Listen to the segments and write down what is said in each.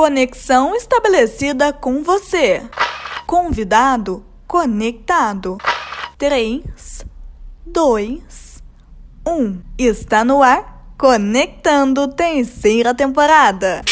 Conexão estabelecida com você. Convidado conectado. 3, 2, 1. Está no ar, conectando terceira temporada.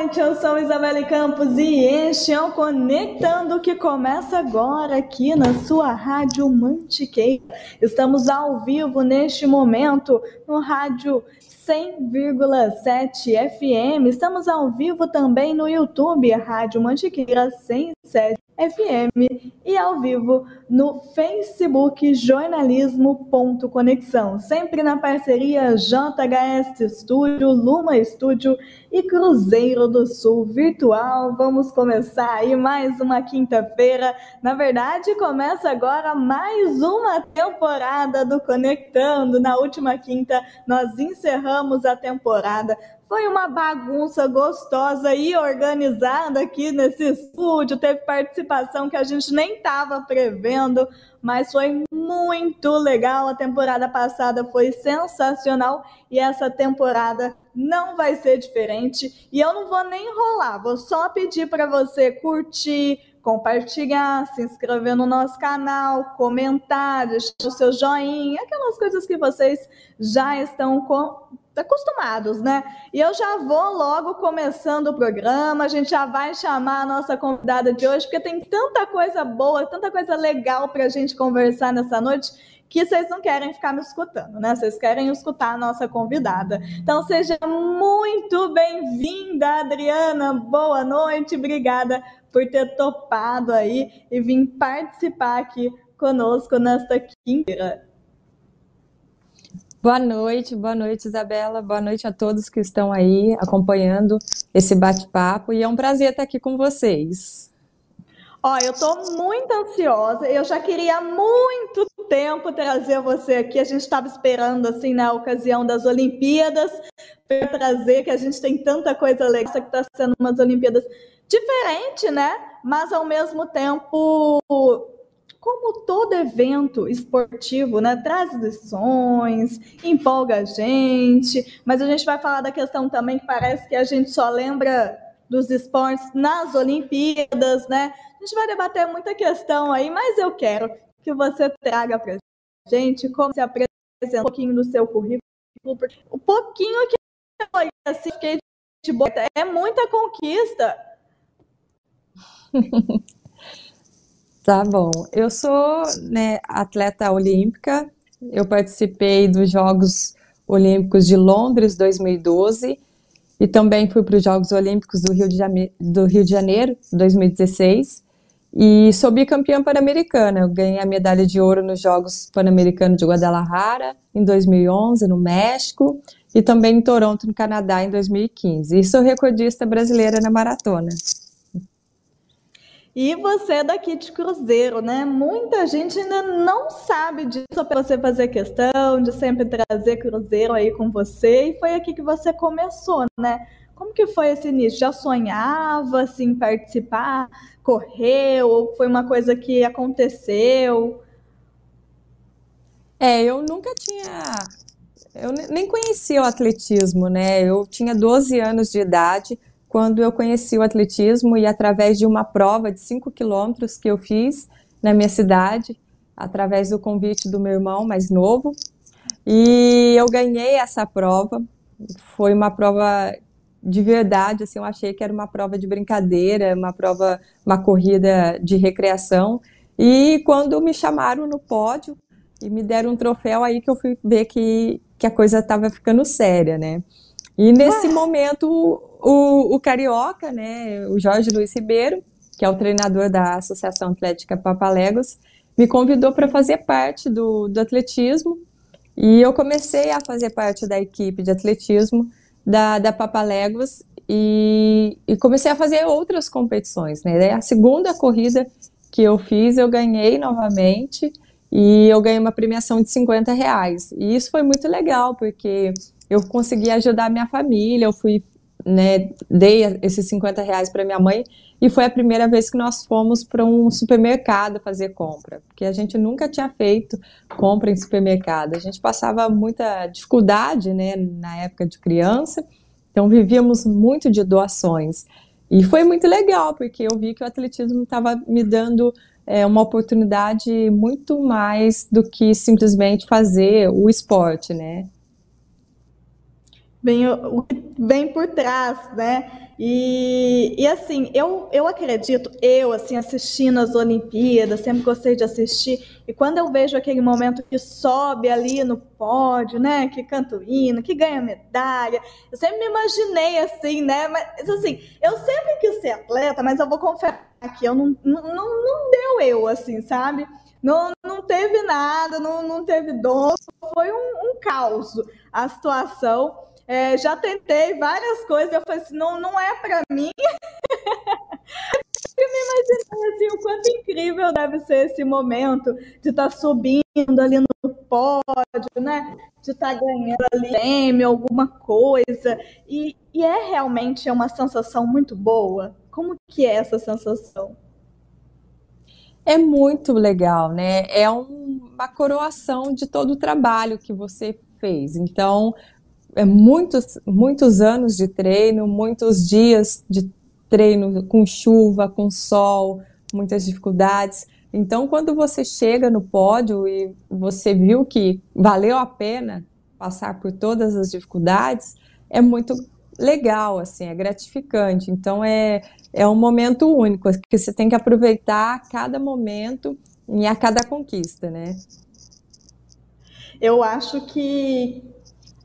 Noite, eu sou Isabelle Campos e este é o Conectando que começa agora aqui na sua Rádio Mantiqueira. Estamos ao vivo neste momento no rádio 100,7 FM. Estamos ao vivo também no YouTube, Rádio Mantiqueira 107 FM e ao vivo no Facebook jornalismo.conexão, sempre na parceria JHS Estúdio, Luma Estúdio e Cruzeiro do Sul Virtual. Vamos começar aí mais uma quinta-feira. Na verdade, começa agora mais uma temporada do Conectando. Na última quinta, nós encerramos a temporada foi uma bagunça gostosa e organizada aqui nesse estúdio. Teve participação que a gente nem estava prevendo, mas foi muito legal. A temporada passada foi sensacional e essa temporada não vai ser diferente. E eu não vou nem enrolar, vou só pedir para você curtir, compartilhar, se inscrever no nosso canal, comentar, deixar o seu joinha, aquelas coisas que vocês já estão acostumados, né? E eu já vou logo começando o programa, a gente já vai chamar a nossa convidada de hoje, porque tem tanta coisa boa, tanta coisa legal para a gente conversar nessa noite, que vocês não querem ficar me escutando, né? Vocês querem escutar a nossa convidada. Então seja muito bem-vinda, Adriana. Boa noite, obrigada por ter topado aí e vir participar aqui conosco nesta quinta. Boa noite, boa noite, Isabela. Boa noite a todos que estão aí acompanhando esse bate-papo. E é um prazer estar aqui com vocês. Ó, eu estou muito ansiosa. Eu já queria há muito tempo trazer você aqui. A gente estava esperando, assim, na ocasião das Olimpíadas, para trazer, que a gente tem tanta coisa legal, que está sendo umas Olimpíadas diferente, né? Mas, ao mesmo tempo, como todo evento esportivo, né, traz lições, empolga a gente, mas a gente vai falar da questão também que parece que a gente só lembra dos esportes nas Olimpíadas, né? A gente vai debater muita questão aí, mas eu quero que você traga para gente como se apresenta um pouquinho do seu currículo, o pouquinho que eu assim, fiquei de boa, é muita conquista. Tá bom. Eu sou né, atleta olímpica. Eu participei dos Jogos Olímpicos de Londres 2012 e também fui para os Jogos Olímpicos do Rio de, Janeiro, do Rio de Janeiro 2016 e sou bicampeã pan-americana. Eu ganhei a medalha de ouro nos Jogos Pan-Americanos de Guadalajara em 2011 no México e também em Toronto, no Canadá, em 2015. E sou recordista brasileira na maratona. E você é daqui de Cruzeiro, né? Muita gente ainda não sabe disso para você fazer questão de sempre trazer Cruzeiro aí com você. E foi aqui que você começou, né? Como que foi esse início? Já sonhava assim participar? Correu? Foi uma coisa que aconteceu? É, eu nunca tinha eu nem conhecia o atletismo, né? Eu tinha 12 anos de idade quando eu conheci o atletismo e através de uma prova de 5 quilômetros que eu fiz na minha cidade, através do convite do meu irmão mais novo, e eu ganhei essa prova. Foi uma prova de verdade, assim, eu achei que era uma prova de brincadeira, uma prova, uma corrida de recreação. E quando me chamaram no pódio e me deram um troféu, aí que eu fui ver que, que a coisa estava ficando séria, né? E nesse ah. momento o, o Carioca, né, o Jorge Luiz Ribeiro, que é o treinador da Associação Atlética Papalegos, me convidou para fazer parte do, do atletismo e eu comecei a fazer parte da equipe de atletismo da, da Papalegos e, e comecei a fazer outras competições. Né? A segunda corrida que eu fiz, eu ganhei novamente e eu ganhei uma premiação de 50 reais. E isso foi muito legal, porque eu consegui ajudar minha família, eu fui né, dei esses 50 reais para minha mãe e foi a primeira vez que nós fomos para um supermercado fazer compra, porque a gente nunca tinha feito compra em supermercado. A gente passava muita dificuldade, né, na época de criança, então vivíamos muito de doações. E foi muito legal, porque eu vi que o atletismo estava me dando é, uma oportunidade muito mais do que simplesmente fazer o esporte, né? Vem, vem por trás, né? E, e assim, eu, eu acredito, eu assim, assistindo as Olimpíadas, sempre gostei de assistir, e quando eu vejo aquele momento que sobe ali no pódio, né, que canta o hino, que ganha medalha, eu sempre me imaginei assim, né, mas assim, eu sempre quis ser atleta, mas eu vou confessar que eu não, não, não deu eu, assim, sabe? Não, não teve nada, não, não teve dor, foi um, um caos a situação, é, já tentei várias coisas, eu falei assim, não, não é para mim. eu me imaginei assim, o quanto incrível deve ser esse momento de estar tá subindo ali no pódio, né? De estar tá ganhando ali prêmio, alguma coisa. E, e é realmente uma sensação muito boa. Como que é essa sensação? É muito legal, né? É um, uma coroação de todo o trabalho que você fez. Então, é muitos, muitos anos de treino, muitos dias de treino com chuva, com sol, muitas dificuldades. Então, quando você chega no pódio e você viu que valeu a pena passar por todas as dificuldades, é muito legal, assim, é gratificante. Então, é, é um momento único, que você tem que aproveitar cada momento e a cada conquista, né? Eu acho que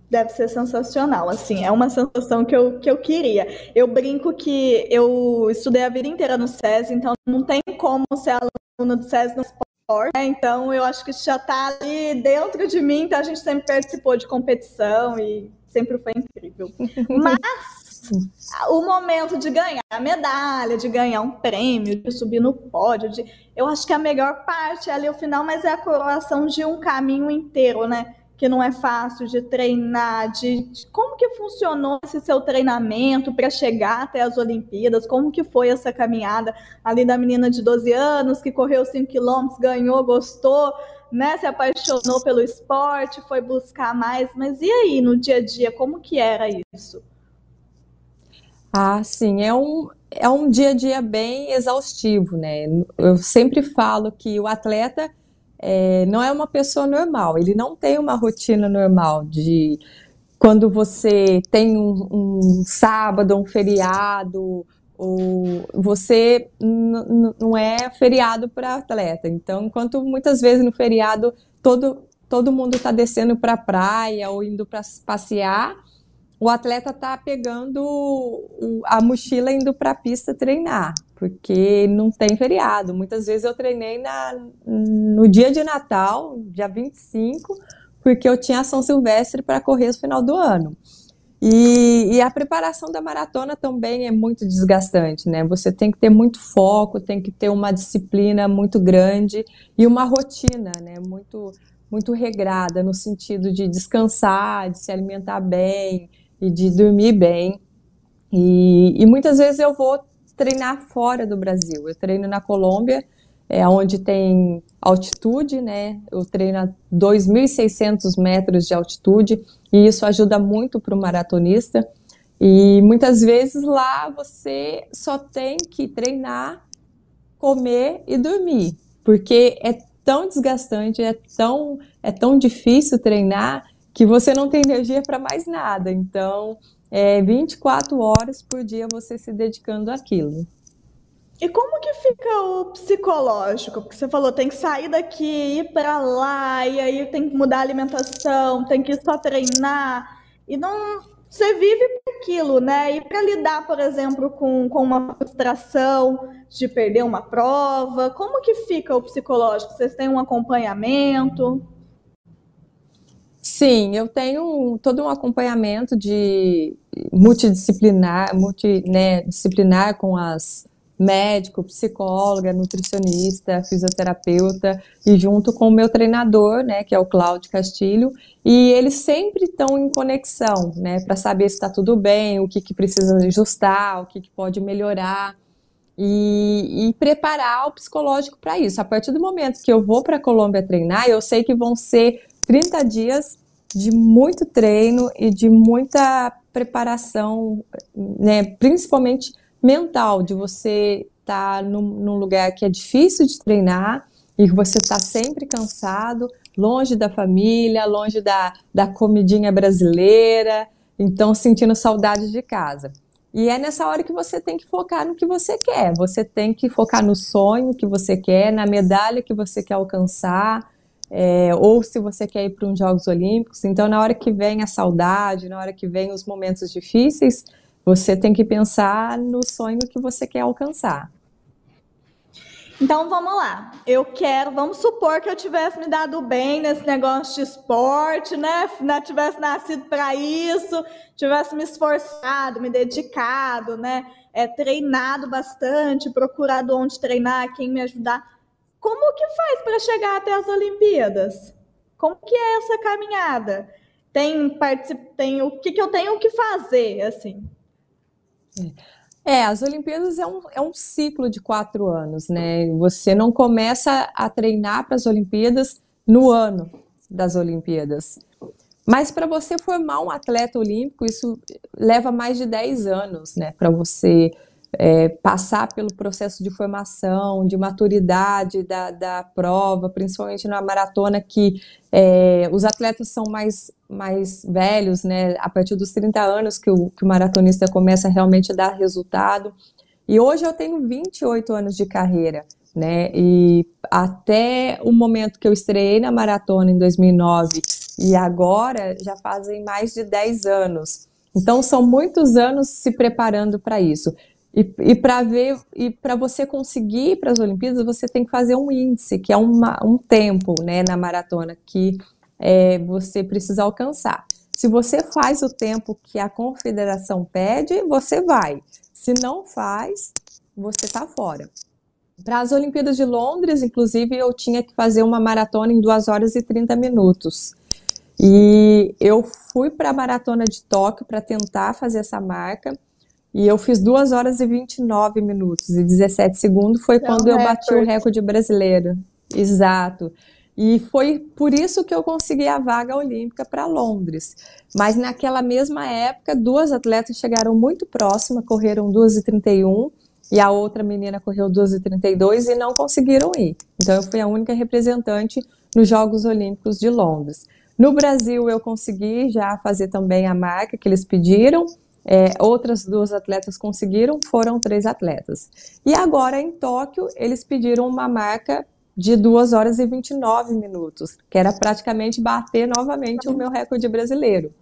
deve ser sensacional, assim, é uma sensação que eu, que eu queria. Eu brinco que eu estudei a vida inteira no SES, então não tem como ser aluno do SES no esporte, né? então eu acho que isso já está ali dentro de mim, então a gente sempre participou de competição e sempre foi incrível. Mas o momento de ganhar a medalha, de ganhar um prêmio, de subir no pódio, de, eu acho que a melhor parte é ali o final, mas é a coroação de um caminho inteiro, né? Que não é fácil de treinar, de, de como que funcionou esse seu treinamento para chegar até as Olimpíadas, como que foi essa caminhada ali da menina de 12 anos que correu 5 quilômetros, ganhou, gostou, né, se apaixonou pelo esporte, foi buscar mais, mas e aí no dia a dia, como que era isso? Ah, sim, é um, é um dia a dia bem exaustivo, né? Eu sempre falo que o atleta é, não é uma pessoa normal, ele não tem uma rotina normal de quando você tem um, um sábado, um feriado, ou você não é feriado para atleta. Então, enquanto muitas vezes no feriado todo, todo mundo está descendo para a praia ou indo para passear, o atleta está pegando a mochila indo para a pista treinar porque não tem feriado. Muitas vezes eu treinei na, no dia de Natal, dia 25, porque eu tinha São Silvestre para correr no final do ano. E, e, a preparação da maratona também é muito desgastante, né? Você tem que ter muito foco, tem que ter uma disciplina muito grande e uma rotina, né? Muito, muito regrada no sentido de descansar, de se alimentar bem e de dormir bem. E, e muitas vezes eu vou treinar fora do Brasil. Eu treino na Colômbia, é, onde tem altitude, né? Eu treino a 2.600 metros de altitude e isso ajuda muito para o maratonista. E muitas vezes lá você só tem que treinar, comer e dormir, porque é tão desgastante, é tão, é tão difícil treinar que você não tem energia para mais nada. Então, é, 24 horas por dia você se dedicando àquilo. E como que fica o psicológico? Porque você falou, tem que sair daqui, ir para lá, e aí tem que mudar a alimentação, tem que só treinar. E não. Você vive aquilo, né? E para lidar, por exemplo, com, com uma frustração de perder uma prova, como que fica o psicológico? Vocês têm um acompanhamento? Sim, eu tenho todo um acompanhamento de multidisciplinar, multi, né, com as médico, psicóloga, nutricionista, fisioterapeuta e junto com o meu treinador, né, que é o Cláudio Castilho, e eles sempre estão em conexão, né, para saber se está tudo bem, o que, que precisa ajustar, o que, que pode melhorar e, e preparar o psicológico para isso. A partir do momento que eu vou para a Colômbia treinar, eu sei que vão ser 30 dias de muito treino e de muita preparação, né, principalmente mental, de você estar tá num, num lugar que é difícil de treinar e que você está sempre cansado, longe da família, longe da, da comidinha brasileira, então sentindo saudade de casa. E é nessa hora que você tem que focar no que você quer. Você tem que focar no sonho que você quer, na medalha que você quer alcançar, é, ou se você quer ir para uns Jogos Olímpicos. Então, na hora que vem a saudade, na hora que vem os momentos difíceis, você tem que pensar no sonho que você quer alcançar. Então vamos lá. Eu quero, vamos supor que eu tivesse me dado bem nesse negócio de esporte, né? Não tivesse nascido para isso, tivesse me esforçado, me dedicado, né? É, treinado bastante, procurado onde treinar, quem me ajudar. Como que faz para chegar até as Olimpíadas? Como que é essa caminhada? Tem, particip... tem o que, que eu tenho que fazer, assim? É, as Olimpíadas é um, é um ciclo de quatro anos, né? Você não começa a treinar para as Olimpíadas no ano das Olimpíadas. Mas para você formar um atleta olímpico, isso leva mais de 10 anos, né? Para você é, passar pelo processo de formação, de maturidade da, da prova, principalmente na maratona, que é, os atletas são mais, mais velhos, né? A partir dos 30 anos que o, que o maratonista começa realmente a dar resultado. E hoje eu tenho 28 anos de carreira, né? E até o momento que eu estreiei na maratona em 2009 e agora já fazem mais de 10 anos. Então são muitos anos se preparando para isso. E, e para ver e para você conseguir ir para as Olimpíadas, você tem que fazer um índice, que é uma, um tempo, né, na maratona que é, você precisa alcançar. Se você faz o tempo que a confederação pede, você vai. Se não faz, você está fora. Para as Olimpíadas de Londres, inclusive, eu tinha que fazer uma maratona em 2 horas e 30 minutos. E eu fui para a maratona de Tóquio para tentar fazer essa marca. E eu fiz 2 horas e 29 minutos e 17 segundos. Foi é quando eu bati o recorde brasileiro. Exato. E foi por isso que eu consegui a vaga olímpica para Londres. Mas naquela mesma época, duas atletas chegaram muito próximas, correram 2h31 e a outra menina correu 2h32 e não conseguiram ir. Então eu fui a única representante nos Jogos Olímpicos de Londres. No Brasil eu consegui já fazer também a marca que eles pediram, é, outras duas atletas conseguiram, foram três atletas. E agora em Tóquio, eles pediram uma marca de 2 horas e 29 minutos, que era praticamente bater novamente o meu recorde brasileiro.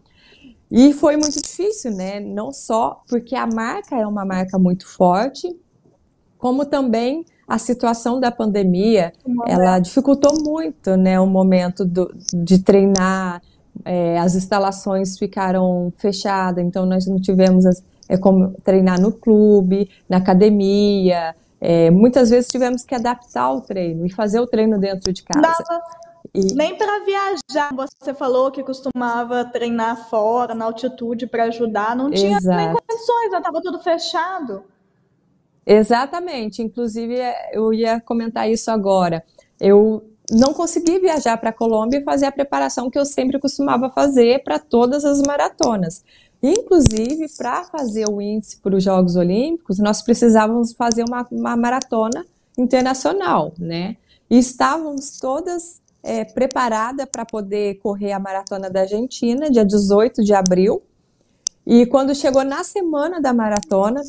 E foi muito difícil, né? Não só porque a marca é uma marca muito forte, como também a situação da pandemia, ela dificultou muito, né, o momento do, de treinar, é, as instalações ficaram fechadas, então nós não tivemos as, é, como treinar no clube, na academia. É, muitas vezes tivemos que adaptar o treino e fazer o treino dentro de casa. Dava e... Nem para viajar, você falou que costumava treinar fora, na altitude, para ajudar, não tinha Exato. nem condições, estava tudo fechado. Exatamente, inclusive eu ia comentar isso agora. Eu não consegui viajar para a Colômbia e fazer a preparação que eu sempre costumava fazer para todas as maratonas. Inclusive, para fazer o índice para os Jogos Olímpicos, nós precisávamos fazer uma, uma maratona internacional, né? E estávamos todas é, para poder correr a maratona da Argentina, dia 18 de abril. E quando chegou na semana da maratona,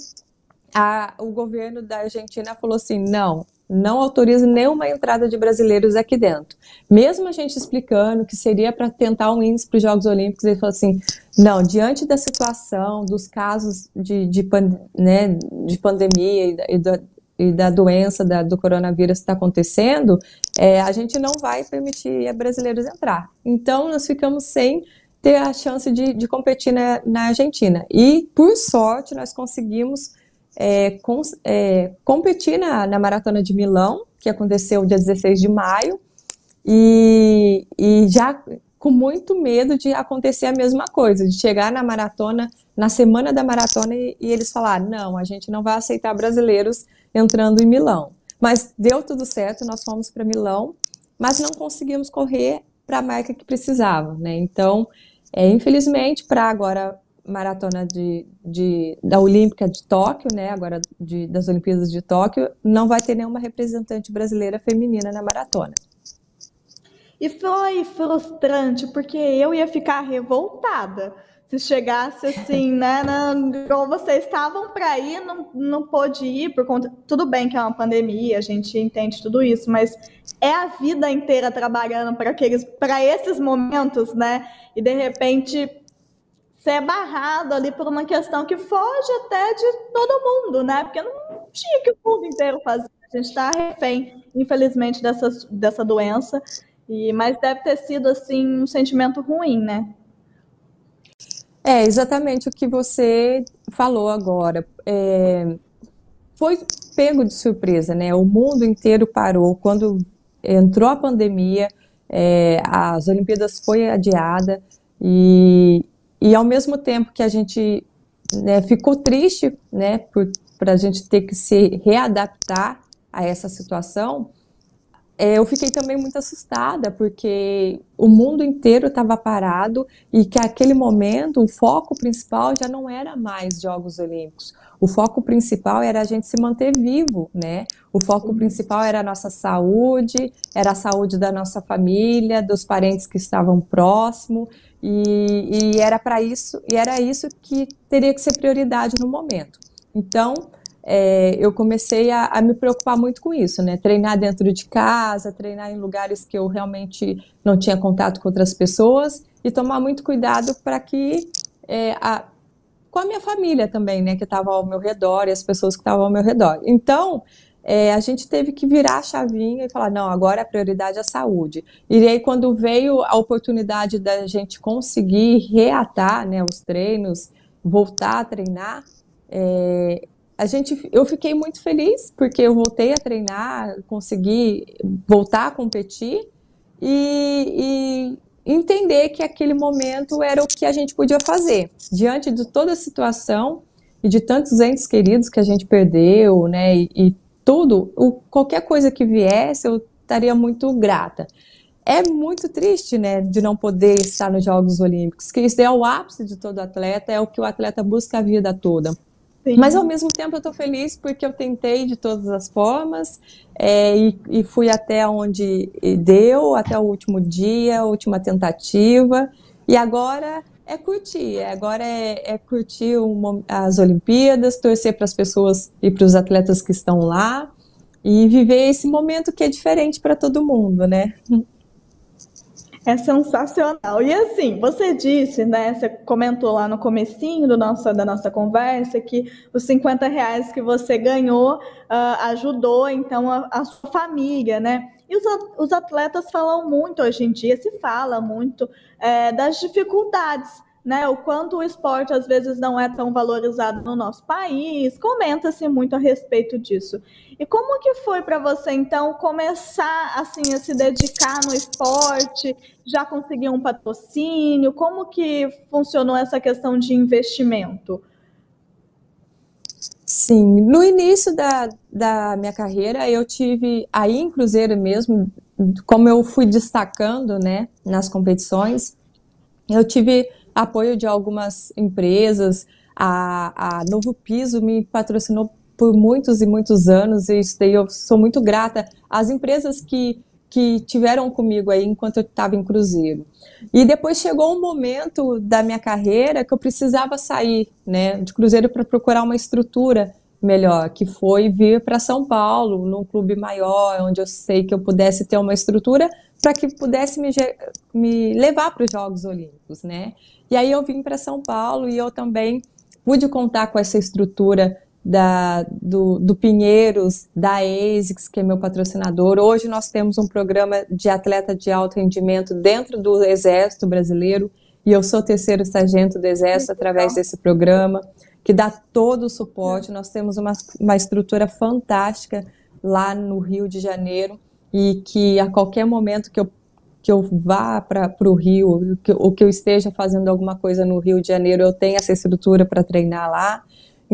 a, o governo da Argentina falou assim: não, não autoriza nenhuma entrada de brasileiros aqui dentro. Mesmo a gente explicando que seria para tentar um índice para os Jogos Olímpicos, ele falou assim: não, diante da situação, dos casos de, de, né, de pandemia e da, e da, e da doença da, do coronavírus que está acontecendo, é, a gente não vai permitir brasileiros entrar. Então, nós ficamos sem ter a chance de, de competir na, na Argentina. E, por sorte, nós conseguimos é, com, é, competir na, na Maratona de Milão, que aconteceu dia 16 de maio, e, e já com muito medo de acontecer a mesma coisa, de chegar na maratona, na semana da maratona, e, e eles falar: não, a gente não vai aceitar brasileiros entrando em Milão. Mas deu tudo certo, nós fomos para Milão, mas não conseguimos correr para a marca que precisava, né? Então, é, infelizmente, para agora maratona de, de, da Olímpica de Tóquio, né, agora de, das Olimpíadas de Tóquio, não vai ter nenhuma representante brasileira feminina na maratona. E foi frustrante, porque eu ia ficar revoltada se chegasse assim, né? Na, igual vocês estavam para ir, não, não pôde ir por conta. Tudo bem que é uma pandemia, a gente entende tudo isso, mas é a vida inteira trabalhando para aqueles, para esses momentos, né? E de repente ser barrado ali por uma questão que foge até de todo mundo, né? Porque não tinha que o mundo inteiro fazer. A gente está refém, infelizmente, dessa, dessa doença. E, mas deve ter sido assim um sentimento ruim, né? É exatamente o que você falou agora. É, foi pego de surpresa, né? O mundo inteiro parou quando entrou a pandemia, é, as Olimpíadas foi adiada e, e ao mesmo tempo que a gente né, ficou triste, né, para a gente ter que se readaptar a essa situação, é, eu fiquei também muito assustada, porque o mundo inteiro estava parado e que aquele momento o foco principal já não era mais Jogos Olímpicos. O foco principal era a gente se manter vivo, né? O foco principal era a nossa saúde, era a saúde da nossa família, dos parentes que estavam próximo, e, e era para isso, e era isso que teria que ser prioridade no momento. Então, é, eu comecei a, a, me preocupar muito com isso, né? Treinar dentro de casa, treinar em lugares que eu realmente não tinha contato com outras pessoas e tomar muito cuidado para que é, a, com a minha família também, né? Que estava ao meu redor e as pessoas que estavam ao meu redor. Então, é, a gente teve que virar a chavinha e falar, não, agora a prioridade é a saúde. E aí, quando veio a oportunidade da gente conseguir reatar né, os treinos, voltar a treinar, é, a gente, eu fiquei muito feliz porque eu voltei a treinar, consegui voltar a competir e, e, entender que aquele momento era o que a gente podia fazer diante de toda a situação e de tantos entes queridos que a gente perdeu, né? E, e tudo, o, qualquer coisa que viesse, eu estaria muito grata. É muito triste, né, de não poder estar nos Jogos Olímpicos, que isso é o ápice de todo atleta, é o que o atleta busca a vida toda. Sim. Mas ao mesmo tempo eu estou feliz porque eu tentei de todas as formas é, e, e, fui até onde deu, até o último dia, última tentativa. E agora é curtir, agora é, é curtir as Olimpíadas, torcer para as pessoas e para os atletas que estão lá e viver esse momento que é diferente para todo mundo, né? É sensacional. E assim, você disse, né? Você comentou lá no comecinho do nosso, da nossa conversa que os 50 reais que você ganhou uh, ajudou então a, a, sua família, né? E os, os atletas falam muito hoje em dia, se fala muito é, das dificuldades né, o quanto o esporte às vezes não é tão valorizado no nosso país, comenta-se muito a respeito disso. E como que foi para você então começar assim a se dedicar no esporte, já conseguir um patrocínio? Como que funcionou essa questão de investimento? Sim, no início da, da minha carreira eu tive aí em Cruzeiro mesmo, como eu fui destacando, né, nas competições, eu tive apoio de algumas empresas. A, a Novo Piso me patrocinou por muitos e muitos anos e eu sou muito grata às empresas que, que tiveram comigo aí enquanto eu estava em Cruzeiro. E depois chegou um momento da minha carreira que eu precisava sair né, de Cruzeiro para procurar uma estrutura melhor, que foi vir para São Paulo, num clube maior, onde eu sei que eu pudesse ter uma estrutura para que pudesse me, me levar para os Jogos Olímpicos, né? E aí eu vim para São Paulo e eu também pude contar com essa estrutura da, do, do Pinheiros, da ASICS, que é meu patrocinador. Hoje nós temos um programa de atleta de alto rendimento dentro do Exército Brasileiro e eu sou terceiro sargento do Exército através desse programa. que dá todo o suporte. Nós temos uma, uma estrutura fantástica lá no Rio de Janeiro e que a qualquer momento que eu, que eu vá para o Rio, que, ou que eu esteja fazendo alguma coisa no Rio de Janeiro, eu tenho essa estrutura para treinar lá.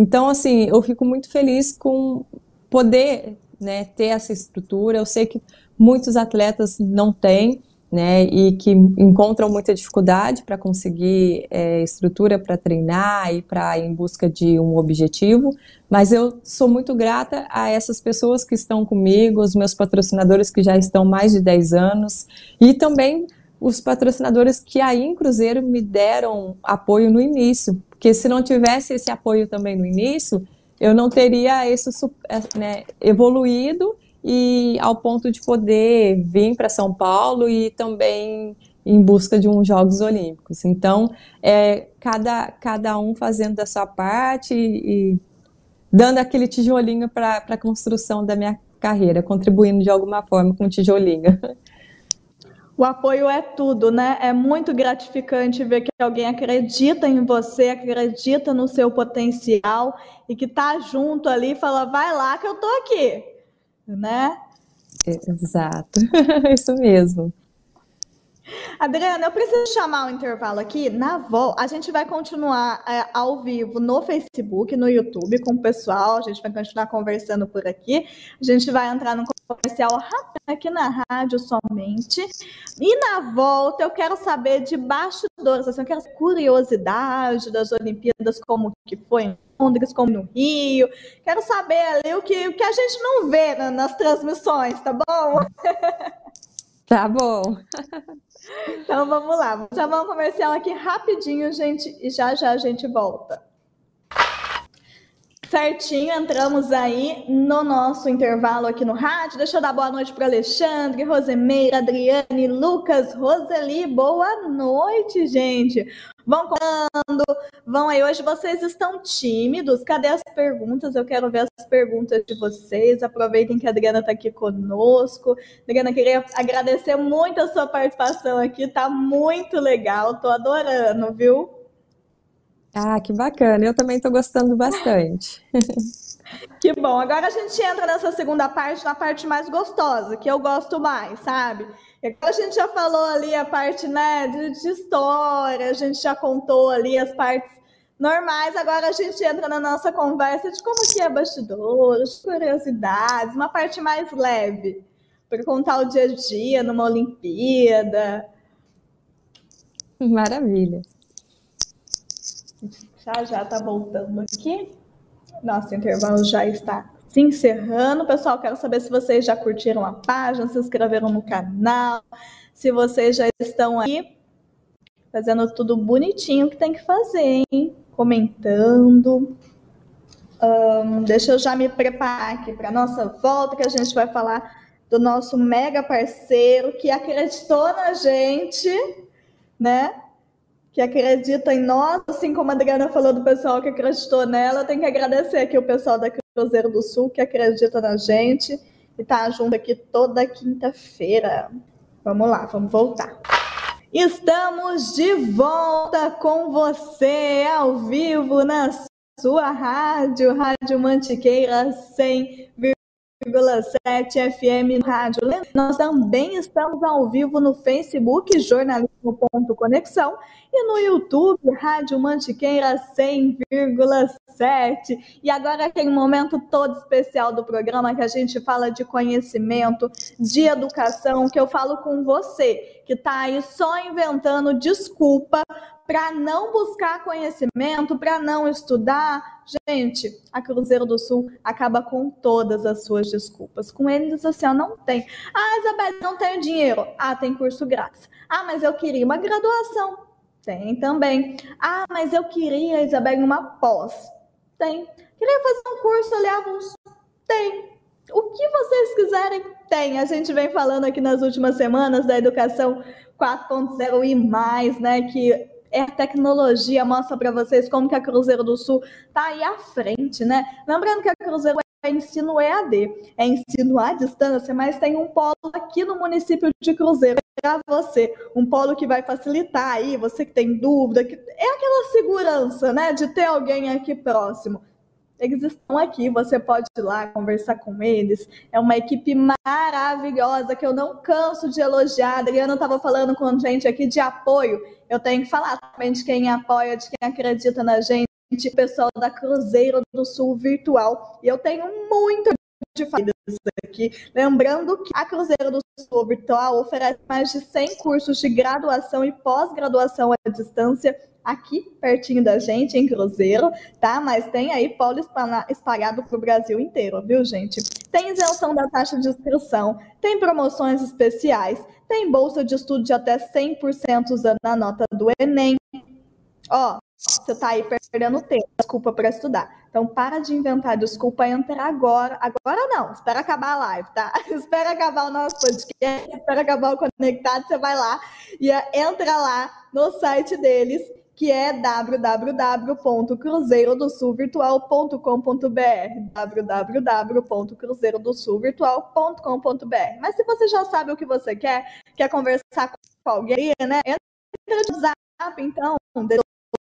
Então, assim, eu fico muito feliz com poder né, ter essa estrutura. Eu sei que muitos atletas não têm, né, e que encontram muita dificuldade para conseguir é, estrutura para treinar e para em busca de um objetivo, mas eu sou muito grata a essas pessoas que estão comigo, os meus patrocinadores que já estão mais de 10 anos e também os patrocinadores que aí em Cruzeiro me deram apoio no início, porque se não tivesse esse apoio também no início, eu não teria isso né, evoluído e ao ponto de poder vir para São Paulo e também em busca de uns Jogos Olímpicos. Então, é, cada, cada um fazendo da sua parte e, e dando aquele tijolinho para a construção da minha carreira, contribuindo de alguma forma com o tijolinho. O apoio é tudo, né? É muito gratificante ver que alguém acredita em você, acredita no seu potencial e que tá junto ali e fala: vai lá que eu tô aqui né? Exato, isso mesmo. Adriana, eu preciso chamar o intervalo aqui. Na volta, a gente vai continuar é, ao vivo no Facebook, no YouTube com o pessoal. A gente vai continuar conversando por aqui. A gente vai entrar no comercial rápido aqui na rádio somente. E na volta, eu quero saber de bastidores, assim, eu quero curiosidade das Olimpíadas, como que foi Londres como no Rio. Quero saber ali o que, o que a gente não vê na, nas transmissões, tá bom? Tá bom. Então vamos lá, vamos chamar um comercial aqui rapidinho, gente, e já já a gente volta. Certinho, entramos aí no nosso intervalo aqui no rádio. Deixa eu dar boa noite para Alexandre, Rosemeira, Adriane, Lucas, Roseli. Boa noite, gente. Vão contando, vão aí. Hoje vocês estão tímidos. Cadê as perguntas? Eu quero ver as perguntas de vocês. Aproveitem que a Adriana está aqui conosco. Adriana, queria agradecer muito a sua participação aqui. Tá muito legal. Tô adorando, viu? Ah, que bacana. Eu também estou gostando bastante. Que bom. Agora a gente entra nessa segunda parte, na parte mais gostosa, que eu gosto mais, sabe? A gente já falou ali a parte né, de, de história, a gente já contou ali as partes normais, agora a gente entra na nossa conversa de como que é bastidores, curiosidades, uma parte mais leve, para contar o dia a dia numa Olimpíada. Maravilha. Já já tá voltando aqui. Nosso intervalo já está se encerrando. Pessoal, quero saber se vocês já curtiram a página, se inscreveram no canal, se vocês já estão aí fazendo tudo bonitinho que tem que fazer, hein? Comentando. Um, deixa eu já me preparar aqui para nossa volta, que a gente vai falar do nosso mega parceiro que acreditou na gente, né? Que acredita em nós, assim como a Adriana falou do pessoal que acreditou nela, tem que agradecer aqui o pessoal da Cruzeiro do Sul que acredita na gente e tá junto aqui toda quinta-feira. Vamos lá, vamos voltar. Estamos de volta com você ao vivo na sua rádio, Rádio Mantiqueira 100,7 FM Rádio. Nós também estamos ao vivo no Facebook, jornalismo.conexão, e no YouTube, Rádio Mantiqueira 100,7. E agora aquele momento todo especial do programa que a gente fala de conhecimento, de educação, que eu falo com você, que está aí só inventando desculpa para não buscar conhecimento, para não estudar. Gente, a Cruzeiro do Sul acaba com todas as suas desculpas. Com eles, assim, não tem. Ah, Isabel, não tenho dinheiro. Ah, tem curso grátis. Ah, mas eu queria uma graduação. Tem também. Ah, mas eu queria, Isabel, uma pós. Tem. Queria fazer um curso ali, avulso. Tem. O que vocês quiserem, tem. A gente vem falando aqui nas últimas semanas da educação 4.0 e mais, né? Que é a tecnologia mostra para vocês como que a Cruzeiro do Sul está aí à frente, né? Lembrando que a Cruzeiro é ensino EAD, é ensino à distância, mas tem um polo aqui no município de Cruzeiro, para você, um polo que vai facilitar aí, você que tem dúvida, que é aquela segurança, né, de ter alguém aqui próximo. Eles estão aqui, você pode ir lá conversar com eles. É uma equipe maravilhosa que eu não canso de elogiar. A Adriana estava falando com gente aqui de apoio. Eu tenho que falar também de quem apoia, de quem acredita na gente, pessoal da Cruzeiro do Sul Virtual. E eu tenho muito de fazer isso aqui. Lembrando que a Cruzeiro do Sul Virtual oferece mais de 100 cursos de graduação e pós-graduação à distância aqui pertinho da gente, em Cruzeiro, tá? Mas tem aí polo espalhado para o Brasil inteiro, viu, gente? Tem isenção da taxa de inscrição, tem promoções especiais, tem bolsa de estudo de até 100% usando a nota do Enem. Ó, você tá aí perdendo tempo, desculpa para estudar. Então para de inventar desculpa, entra agora. Agora não, espera acabar a live, tá? Espera acabar o nosso podcast, espera acabar o conectado, você vai lá e entra lá no site deles que é www.cruzeirodosulvirtual.com.br www.cruzeirodosulvirtual.com.br Mas se você já sabe o que você quer, quer conversar com alguém, né? Entra no WhatsApp, então,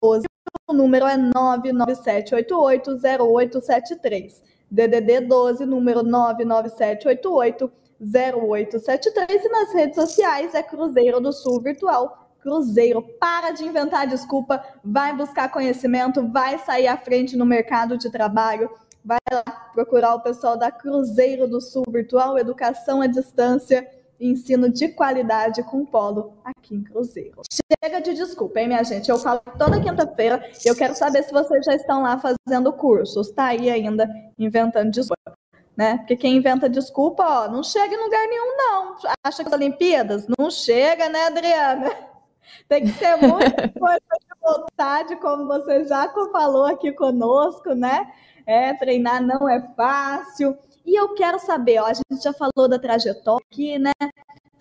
12, o número é 997880873. DDD 12, número 997880873 e nas redes sociais é Cruzeiro do Sul Virtual. Cruzeiro. Para de inventar desculpa, vai buscar conhecimento, vai sair à frente no mercado de trabalho, vai lá procurar o pessoal da Cruzeiro do Sul Virtual, Educação à Distância, ensino de qualidade com polo aqui em Cruzeiro. Chega de desculpa, hein, minha gente? Eu falo toda quinta-feira e eu quero saber se vocês já estão lá fazendo cursos. Está aí ainda inventando desculpa. Né? Porque quem inventa desculpa, ó, não chega em lugar nenhum, não. Acha que as Olimpíadas? Não chega, né, Adriana? Tem que ter muita força de vontade, como você já falou aqui conosco, né? É, treinar não é fácil. E eu quero saber, ó, a gente já falou da trajetória aqui, né?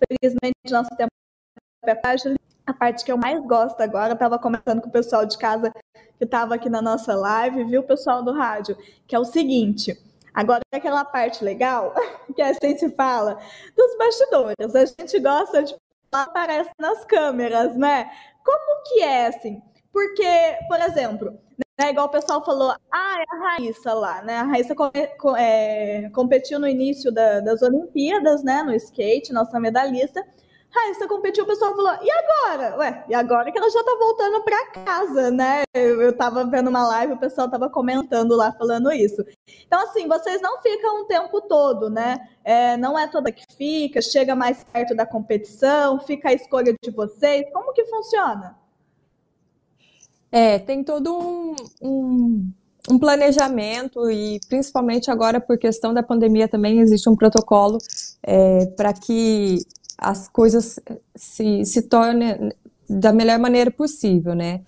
Felizmente, nosso tempo é. A parte que eu mais gosto agora, eu estava comentando com o pessoal de casa que estava aqui na nossa live, viu, pessoal do rádio, que é o seguinte. Agora, aquela parte legal que a gente fala dos bastidores. A gente gosta de aparece nas câmeras, né? Como que é assim? Porque, por exemplo, né, igual o pessoal falou, ah, é a Raíssa lá, né? A Raíssa é, competiu no início da, das Olimpíadas, né? No skate, nossa medalhista. Raíssa competiu, o pessoal falou, e agora? Ué, e agora que ela já tá voltando para casa, né? Eu, eu tava vendo uma live, o pessoal tava comentando lá, falando isso. Então, assim, vocês não ficam o tempo todo, né? É, não é toda que fica, chega mais perto da competição, fica a escolha de vocês. Como que funciona? É, tem todo um, um, um planejamento e principalmente agora por questão da pandemia também existe um protocolo é, para que as coisas se, se tornem da melhor maneira possível, né?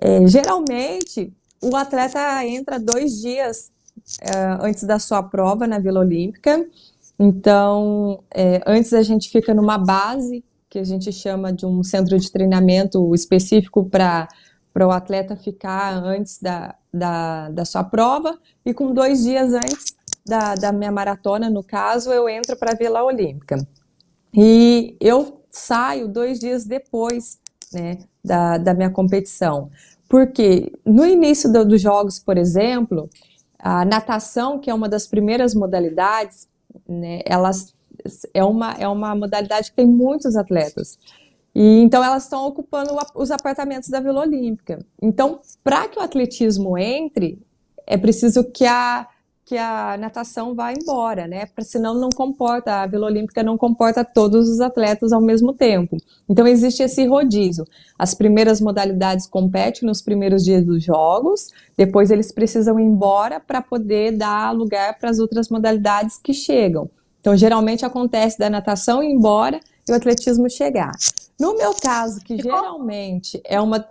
É, geralmente, o atleta entra dois dias é, antes da sua prova na Vila Olímpica. Então, é, antes a gente fica numa base, que a gente chama de um centro de treinamento específico para o atleta ficar antes da, da, da sua prova. E com dois dias antes da, da minha maratona, no caso, eu entro para a Vila Olímpica. E eu saio dois dias depois né, da, da minha competição. Porque no início do, dos jogos, por exemplo, a natação, que é uma das primeiras modalidades, né, elas, é, uma, é uma modalidade que tem muitos atletas. E então elas estão ocupando os apartamentos da Vila Olímpica. Então, para que o atletismo entre, é preciso que a que a natação vá embora, né? Porque senão não comporta, a Vila Olímpica não comporta todos os atletas ao mesmo tempo. Então existe esse rodízio. As primeiras modalidades competem nos primeiros dias dos jogos, depois eles precisam ir embora para poder dar lugar para as outras modalidades que chegam. Então geralmente acontece da natação ir embora e o atletismo chegar. No meu caso, que geralmente é uma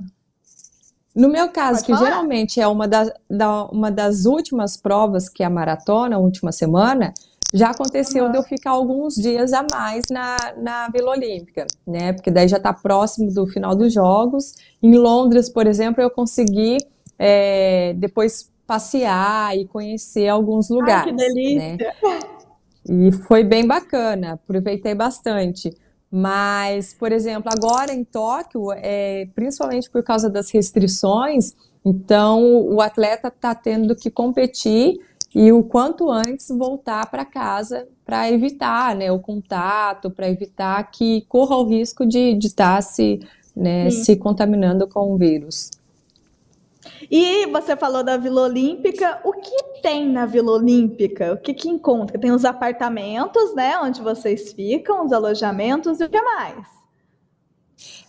no meu caso, Pode que falar? geralmente é uma, da, da, uma das últimas provas, que é a maratona, a última semana, já aconteceu uhum. de eu ficar alguns dias a mais na, na Vila Olímpica, né? Porque daí já está próximo do final dos Jogos. Em Londres, por exemplo, eu consegui é, depois passear e conhecer alguns lugares. Ai, que delícia! Né? E foi bem bacana, aproveitei bastante. Mas, por exemplo, agora em Tóquio, é, principalmente por causa das restrições, então o atleta está tendo que competir e o quanto antes voltar para casa para evitar né, o contato, para evitar que corra o risco de estar tá se, né, se contaminando com o vírus. E você falou da Vila Olímpica. O que tem na Vila Olímpica? O que, que encontra? Tem os apartamentos, né? Onde vocês ficam, os alojamentos e o que mais?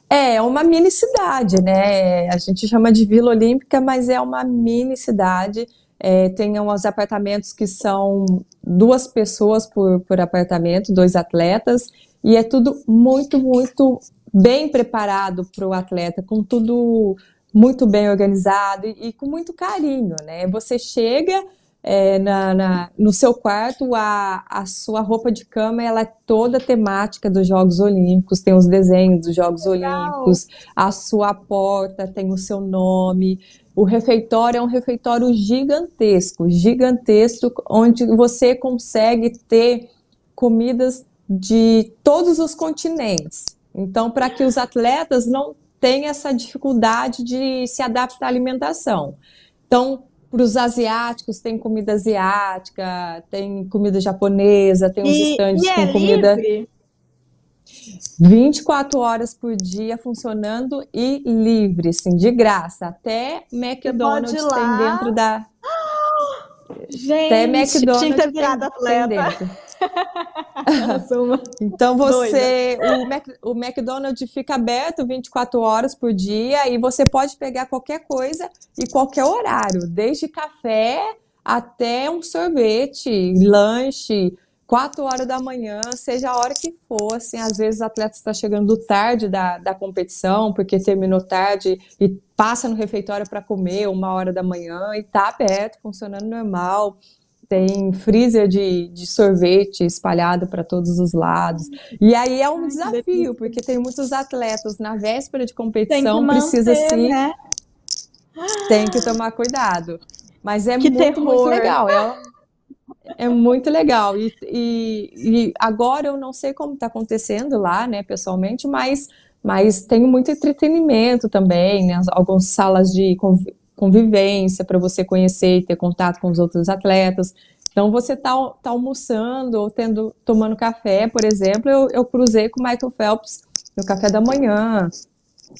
É, uma mini cidade, né? A gente chama de Vila Olímpica, mas é uma mini cidade. É, tem uns apartamentos que são duas pessoas por, por apartamento, dois atletas, e é tudo muito, muito bem preparado para o atleta, com tudo muito bem organizado e, e, com muito carinho, né? Você chega é, na, na, no seu quarto, a, a sua roupa de cama ela é toda temática dos Jogos Olímpicos, tem os desenhos dos Jogos Legal. Olímpicos, a sua porta tem o seu nome. O refeitório é um refeitório gigantesco, gigantesco, onde você consegue ter comidas de todos os continentes. Então, para que os atletas não tem essa dificuldade de se adaptar à alimentação. Então, para os asiáticos, tem comida asiática, tem comida japonesa, tem uns e, estandes e com é comida. Livre? 24 horas por dia funcionando e livre, sim, de graça. Até McDonald's tem dentro da. Gente, Até McDonald's tinha que ter virado atleta. Então você, o, Mac, o McDonald's fica aberto 24 horas por dia e você pode pegar qualquer coisa e qualquer horário, desde café até um sorvete, lanche, 4 horas da manhã, seja a hora que for, assim, às vezes o atleta está chegando tarde da, da competição, porque terminou tarde e passa no refeitório para comer uma hora da manhã e está aberto, funcionando normal tem freezer de, de sorvete espalhado para todos os lados. E aí é um desafio, porque tem muitos atletas na véspera de competição, manter, precisa sim. Né? Tem que tomar cuidado. Mas é muito, muito legal. É, é muito legal. E, e, e agora eu não sei como está acontecendo lá, né, pessoalmente, mas, mas tem muito entretenimento também, né, algumas salas de convivência para você conhecer e ter contato com os outros atletas. Então, você está tá almoçando ou tendo, tomando café, por exemplo, eu, eu cruzei com o Michael Phelps no café da manhã,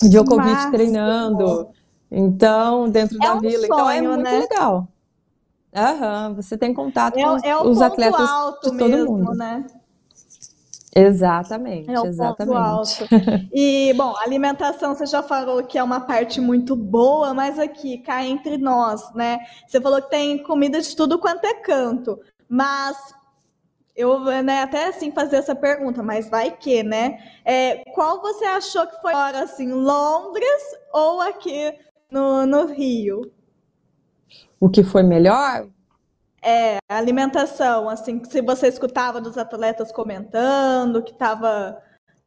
o Djokovic Massa. treinando. Então, dentro é da um vila. Sonho, então, é muito né? legal. Aham, você tem contato é, com é os atletas de todo mesmo, mundo. Né? Exatamente, é o exatamente. Ponto alto. E, bom, alimentação você já falou que é uma parte muito boa, mas aqui, cá entre nós, né? Você falou que tem comida de tudo quanto é canto, mas eu né, até assim fazer essa pergunta, mas vai que, né? É, qual você achou que foi melhor, assim, Londres ou aqui no, no Rio? O que foi melhor? É, alimentação, assim, se você escutava dos atletas comentando que estava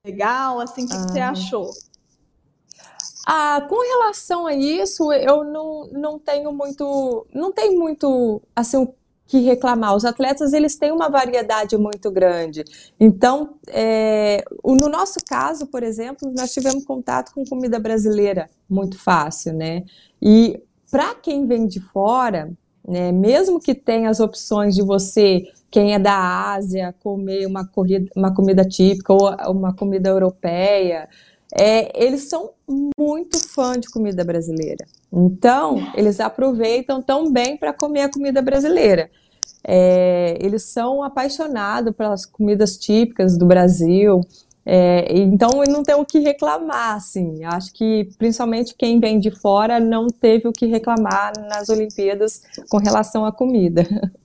legal, assim, o que, ah. que, você achou? Ah, com relação a isso, eu não, não tenho muito, não tem muito, assim, o que reclamar. Os atletas, eles têm uma variedade muito grande. Então, é, no nosso caso, por exemplo, nós tivemos contato com comida brasileira muito fácil, né? E para quem vem de fora, né? Mesmo que tenha as opções de você, quem é da Ásia, comer uma, corrida, uma comida típica ou uma comida europeia, é, eles são muito fã de comida brasileira. Então, eles aproveitam tão bem para comer a comida brasileira. É, eles são apaixonados pelas comidas típicas do Brasil. É, então, não tem o que reclamar, assim. Acho que, principalmente, quem vem de fora não teve o que reclamar nas Olimpíadas com relação à comida.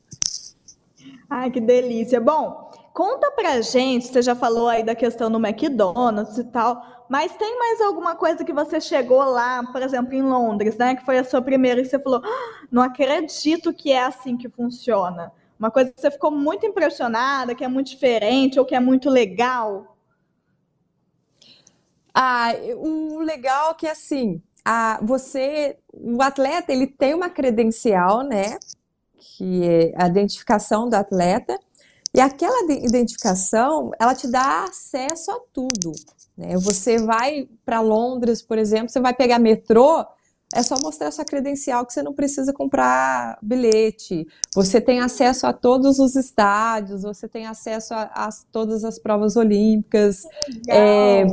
Ai, que delícia. Bom, conta pra gente, você já falou aí da questão do McDonald's e tal, mas tem mais alguma coisa que você chegou lá, por exemplo, em Londres, né, que foi a sua primeira, e você falou, ah, não acredito que é assim que funciona. Uma coisa que você ficou muito impressionada, que é muito diferente ou que é muito legal? Ah, o legal é que assim, a, você, o atleta, ele tem uma credencial, né? Que é a identificação do atleta. E aquela identificação, ela te dá acesso a tudo. Né? Você vai para Londres, por exemplo, você vai pegar metrô, é só mostrar sua credencial que você não precisa comprar bilhete. Você tem acesso a todos os estádios, você tem acesso a, a todas as provas olímpicas. É,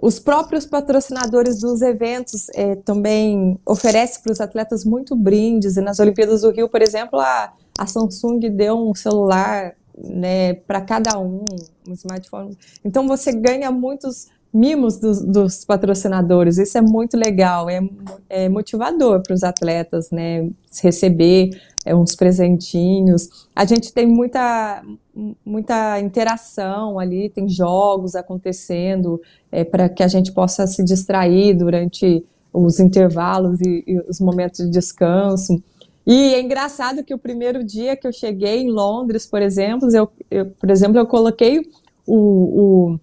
os próprios patrocinadores dos eventos é, também oferecem para os atletas muito brindes. E nas Olimpíadas do Rio, por exemplo, a, a Samsung deu um celular né, para cada um, um smartphone. Então você ganha muitos mimos dos, dos, patrocinadores. Isso é muito legal, é, é motivador para os atletas, né? Receber é, uns presentinhos. A gente tem muita, muita interação ali, tem jogos acontecendo é, para que a gente possa se distrair durante os intervalos e, e, os momentos de descanso. E é engraçado que o primeiro dia que eu cheguei em Londres, por exemplo, eu, eu por exemplo, eu coloquei o, o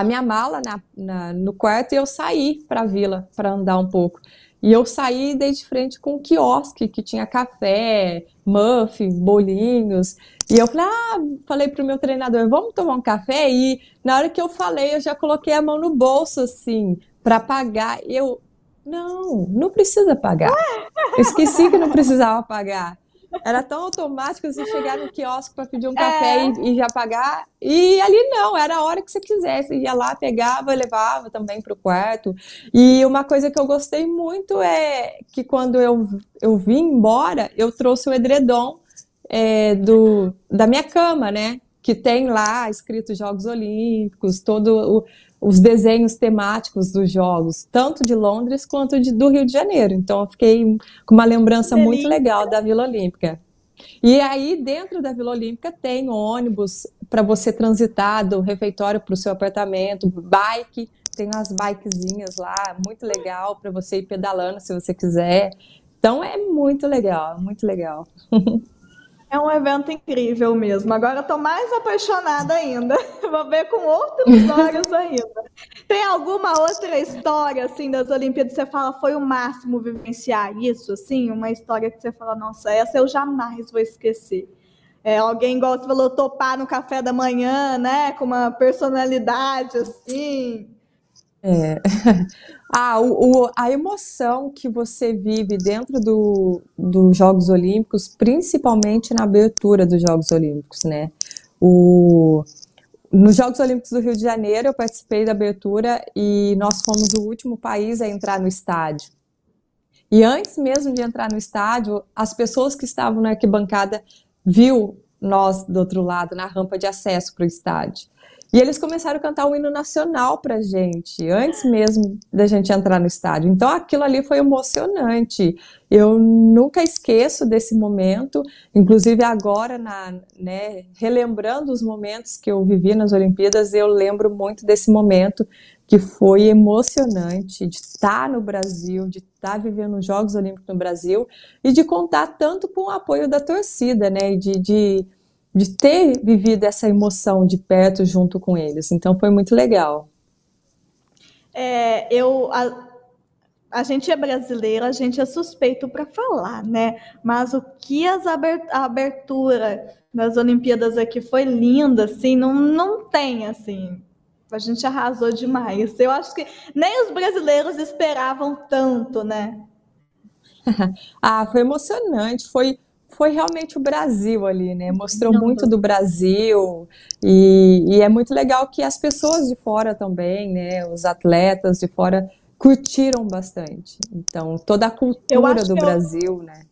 a minha mala na, na, no quarto e eu saí para a vila para andar um pouco. E eu saí de frente com um quiosque que tinha café, muffin, bolinhos. E eu falei, ah, falei pro meu treinador, vamos tomar um café? E na hora que eu falei, eu já coloquei a mão no bolso, assim, para pagar. E eu, não, não precisa pagar. Esqueci que não precisava pagar. Era tão automático você chegar no quiosque para pedir um café é. e, e, já pagar. E ali não, era a hora que você quisesse. Ia lá, pegava, levava também para o quarto. E uma coisa que eu gostei muito é que quando eu, eu vim embora, eu trouxe o edredom é, do, da minha cama, né? Que tem lá escrito Jogos Olímpicos, todo o os desenhos temáticos dos jogos, tanto de Londres quanto de, do Rio de Janeiro. Então, eu fiquei com uma lembrança muito legal da Vila Olímpica. E aí, dentro da Vila Olímpica, tem ônibus para você transitar do refeitório para o seu apartamento, bike, tem umas bikezinhas lá, muito legal para você ir pedalando se você quiser. Então, é muito legal, muito legal. É um evento incrível mesmo. Agora estou mais apaixonada ainda. Vou ver com outros olhos ainda. Tem alguma outra história assim das Olimpíadas que você fala foi o máximo vivenciar isso, assim, uma história que você fala, nossa, essa eu jamais vou esquecer. É, alguém gosta, falou, topar no café da manhã, né? Com uma personalidade assim. É. Ah, o, o, a emoção que você vive dentro do, dos Jogos Olímpicos, principalmente na abertura dos Jogos Olímpicos, né? O, nos Jogos Olímpicos do Rio de Janeiro, eu participei da abertura e nós fomos o último país a entrar no estádio. E antes mesmo de entrar no estádio, as pessoas que estavam na arquibancada viu nós do outro lado, na rampa de acesso para o estádio. E eles começaram a cantar o hino nacional pra gente, antes mesmo da gente entrar no estádio. Então aquilo ali foi emocionante. Eu nunca esqueço desse momento, inclusive agora, na, né, relembrando os momentos que eu vivi nas Olimpíadas, eu lembro muito desse momento que foi emocionante de estar no Brasil, de estar vivendo os Jogos Olímpicos no Brasil e de contar tanto com o apoio da torcida, né? De, de de ter vivido essa emoção de perto junto com eles. Então foi muito legal. É, eu a, a gente é brasileiro, a gente é suspeito para falar, né? Mas o que as a abertura das Olimpíadas aqui foi linda, assim, não, não tem assim. A gente arrasou demais. Eu acho que nem os brasileiros esperavam tanto, né? ah, foi emocionante. Foi foi realmente o Brasil ali, né? Mostrou muito do Brasil e, e, é muito legal que as pessoas de fora também, né? Os atletas de fora curtiram bastante. Então, toda a cultura do Brasil, eu... né?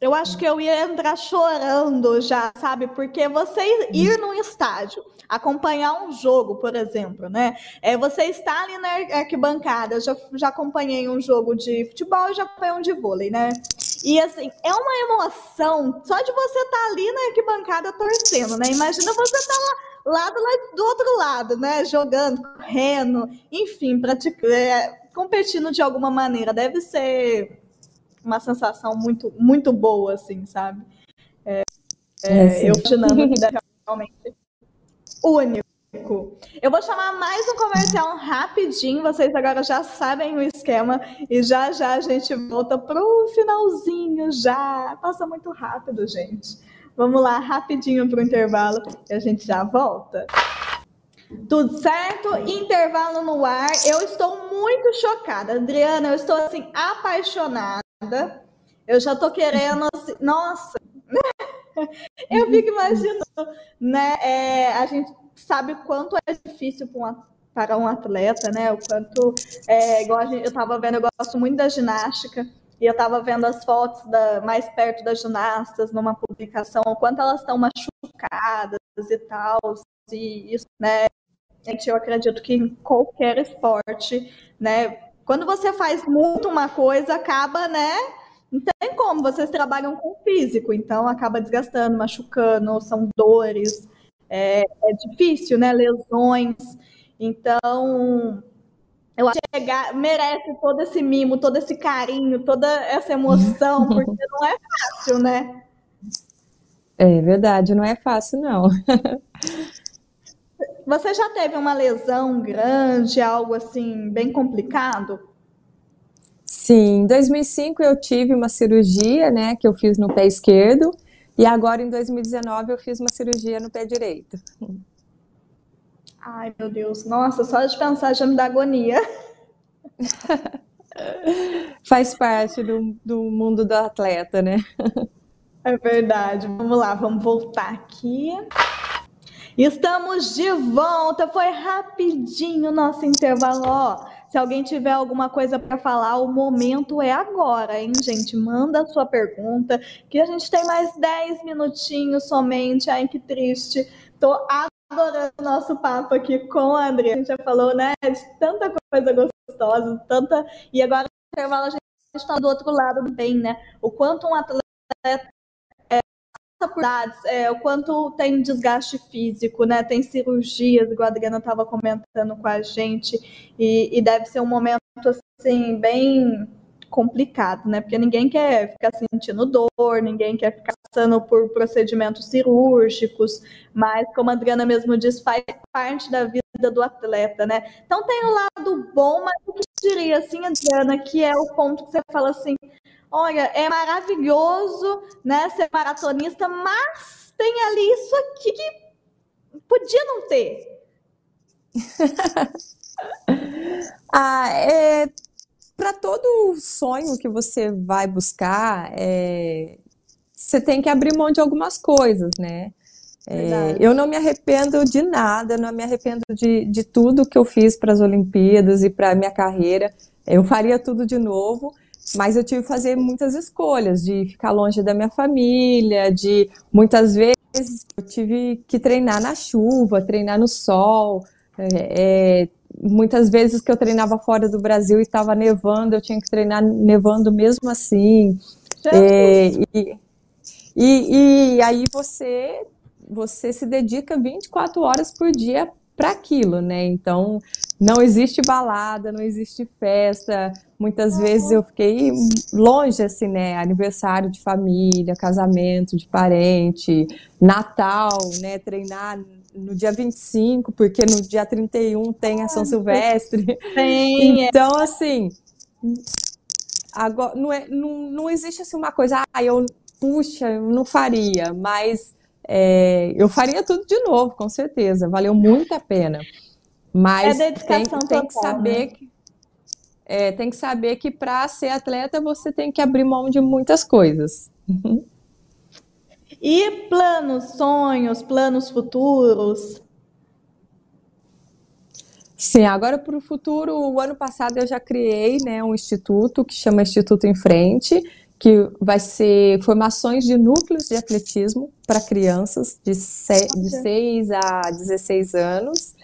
Eu acho que eu ia entrar chorando já, sabe? Porque você ir num estádio, acompanhar um jogo, por exemplo, né? É, você está ali na arquibancada. Já, já acompanhei um jogo de futebol e já acompanhei um de vôlei, né? E assim, é uma emoção só de você estar tá ali na arquibancada torcendo, né? Imagina você estar tá lá, lá, do, do outro lado, né? Jogando, correndo, enfim, praticando, é, competindo de alguma maneira. Deve ser uma sensação muito, muito boa, assim, sabe? É, é, eu imaginando que realmente único. Eu vou chamar mais um comercial rapidinho, vocês agora já sabem o esquema e já já a gente volta pro finalzinho já. Passa muito rápido, gente. Vamos lá, rapidinho para o intervalo e a gente já volta. Tudo certo? Intervalo no ar. Eu estou muito chocada. Adriana, eu estou assim apaixonada. Eu já estou querendo. Assim... Nossa! eu fico imaginando, né? É, a gente sabe o quanto é difícil para um, para um atleta, né? O quanto. É, igual gente, eu estava vendo, eu gosto muito da ginástica. E eu estava vendo as fotos da, mais perto das ginastas numa publicação, o quanto elas estão machucadas e tal. E isso, né? Eu acredito que em qualquer esporte, né? Quando você faz muito uma coisa, acaba, né? Não tem como, vocês trabalham com físico, então acaba desgastando, machucando, são dores, é, é difícil, né? Lesões. Então, eu acho que chegar, merece todo esse mimo, todo esse carinho, toda essa emoção, porque não é fácil, né? É verdade, não é fácil, não. Você já teve uma lesão grande, algo assim, bem complicado? Sim, em 2005 eu tive uma cirurgia, né, que eu fiz no pé esquerdo, e agora em 2019 eu fiz uma cirurgia no pé direito. Ai, meu Deus, nossa, só de pensar já me dá agonia. Faz parte do, do mundo do atleta, né? É verdade. Vamos lá, vamos voltar aqui. Estamos de volta. Foi rapidinho o nosso intervalo. Ó, se alguém tiver alguma coisa para falar, o momento é agora, hein, gente? Manda a sua pergunta, que a gente tem mais 10 minutinhos somente. Ai, que triste. Tô adorando o nosso papo aqui com a Andrea. A gente já falou, né, de tanta coisa gostosa, tanta. E agora no intervalo a gente está do outro lado do bem, né? O quanto um atleta por é, o quanto tem desgaste físico, né? Tem cirurgias, igual a Adriana estava comentando com a gente, e, e deve ser um momento assim bem complicado, né? Porque ninguém quer ficar sentindo dor, ninguém quer ficar passando por procedimentos cirúrgicos, mas como a Adriana mesmo disse, faz parte da vida do atleta, né? Então tem o lado bom, mas o que diria assim, Adriana, que é o ponto que você fala assim, olha, é maravilhoso, né, ser maratonista, mas tem ali isso aqui que podia não ter. ah, é, para todo sonho que você vai buscar, é, você tem que abrir mão de algumas coisas, né? É, eu não me arrependo de nada, não me arrependo de, de tudo que eu fiz para as Olimpíadas e para a minha carreira. Eu faria tudo de novo, mas eu tive que fazer muitas escolhas, de ficar longe da minha família, de muitas vezes eu tive que treinar na chuva, treinar no sol, é, é muitas vezes que eu treinava fora do Brasil e estava nevando, eu tinha que treinar nevando mesmo assim. É, e, e, e, aí você, você se dedica 24 horas por dia para aquilo, né? Então não existe balada, não existe festa. Muitas vezes eu fiquei longe, assim, né? Aniversário de família, casamento de parente, Natal, né? Treinar no dia 25, porque no dia 31 tem a São Silvestre. Tem. É. Então, assim, agora, não, é, não, não existe assim uma coisa, ah, eu, puxa, eu não faria, mas é, eu faria tudo de novo, com certeza, valeu muito a pena. Mas é tem, tem que saber né? que é, tem que saber que para ser atleta você tem que abrir mão de muitas coisas. E planos, sonhos, planos futuros? Sim, agora para o futuro, o ano passado eu já criei né, um instituto que chama Instituto em Frente, que vai ser formações de núcleos de atletismo para crianças de, se, de 6 a 16 anos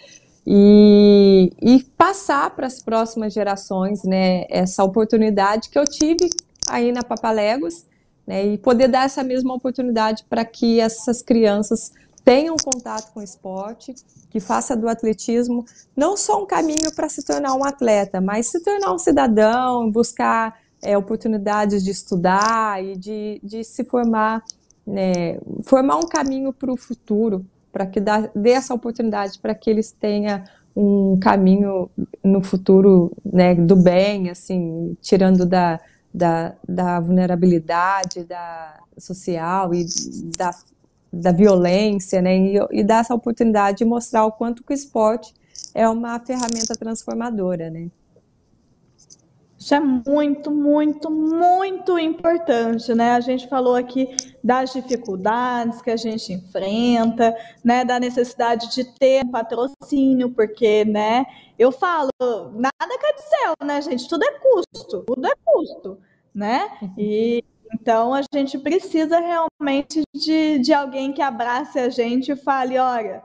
e, e passar para as próximas gerações né, essa oportunidade que eu tive aí na Papalegos né, e poder dar essa mesma oportunidade para que essas crianças tenham contato com o esporte, que faça do atletismo não só um caminho para se tornar um atleta, mas se tornar um cidadão, buscar é, oportunidades de estudar e de, de se formar, né, formar um caminho para o futuro, para que dá, dê essa oportunidade para que eles tenham um caminho no futuro né, do bem, assim, tirando da, da, da vulnerabilidade da social e da da violência, né? E, e dar essa oportunidade de mostrar o quanto o esporte é uma ferramenta transformadora, né? Isso é muito, muito, muito importante, né? A gente falou aqui das dificuldades que a gente enfrenta, né? Da necessidade de ter um patrocínio, porque, né? Eu falo, nada quer céu, né, gente? Tudo é custo, tudo é custo, né? E então a gente precisa realmente de, de alguém que abrace a gente e fale, olha,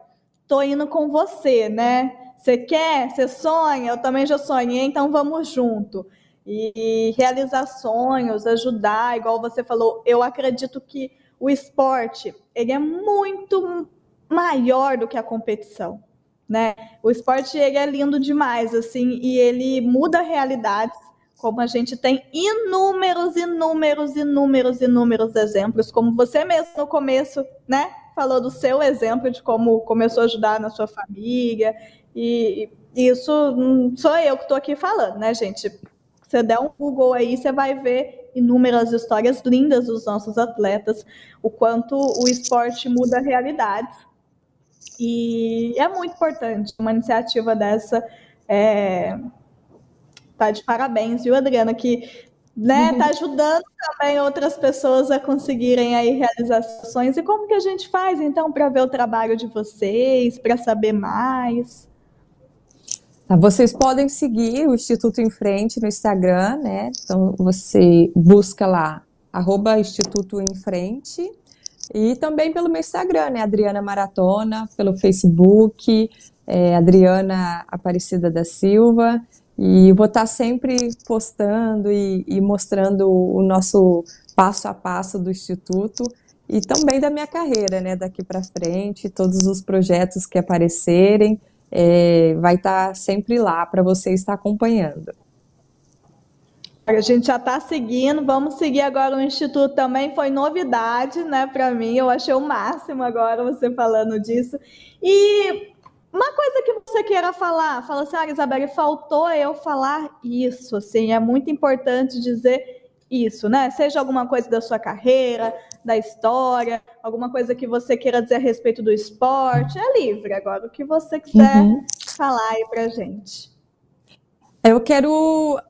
tô indo com você, né? Você quer? Você sonha? Eu também já sonhei, então vamos junto e realizar sonhos, ajudar, igual você falou, eu acredito que o esporte ele é muito maior do que a competição, né? O esporte ele é lindo demais, assim, e ele muda realidades, como a gente tem inúmeros, inúmeros, inúmeros, inúmeros exemplos, como você mesmo no começo, né? Falou do seu exemplo de como começou a ajudar na sua família, e isso sou eu que estou aqui falando, né, gente? Você der um Google aí, você vai ver inúmeras histórias lindas dos nossos atletas, o quanto o esporte muda realidades. E é muito importante uma iniciativa dessa. É, tá de parabéns, viu, Adriana? Que né, tá ajudando também outras pessoas a conseguirem aí realizações. E como que a gente faz então para ver o trabalho de vocês, para saber mais? Tá, vocês podem seguir o Instituto em Frente no Instagram, né? Então você busca lá, arroba Instituto em Frente. E também pelo meu Instagram, né? Adriana Maratona, pelo Facebook, é, Adriana Aparecida da Silva. E vou estar sempre postando e, e mostrando o nosso passo a passo do Instituto e também da minha carreira, né? Daqui para frente, todos os projetos que aparecerem é, vai estar tá sempre lá para você estar acompanhando. A gente já está seguindo, vamos seguir agora o Instituto também, foi novidade, né, para mim, eu achei o máximo agora você falando disso. E uma coisa que você queira falar, fala assim, ah, Isabelle, faltou eu falar isso, assim, é muito importante dizer isso, né? Seja alguma coisa da sua carreira, da história, alguma coisa que você queira dizer a respeito do esporte, é livre agora, o que você quiser uhum. falar aí pra gente. Eu quero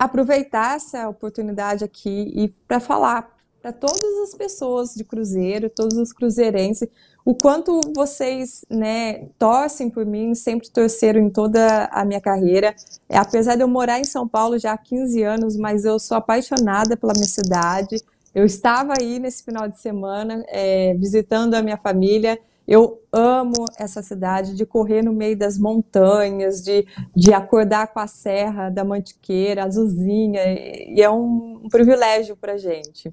aproveitar essa oportunidade aqui e para falar para todas as pessoas de Cruzeiro, todos os cruzeirenses, o quanto vocês né, torcem por mim, sempre torceram em toda a minha carreira. É, apesar de eu morar em São Paulo já há 15 anos, mas eu sou apaixonada pela minha cidade. Eu estava aí nesse final de semana é, visitando a minha família. Eu amo essa cidade, de correr no meio das montanhas, de, de acordar com a serra da Mantiqueira, azulzinha, e é um, um privilégio para gente.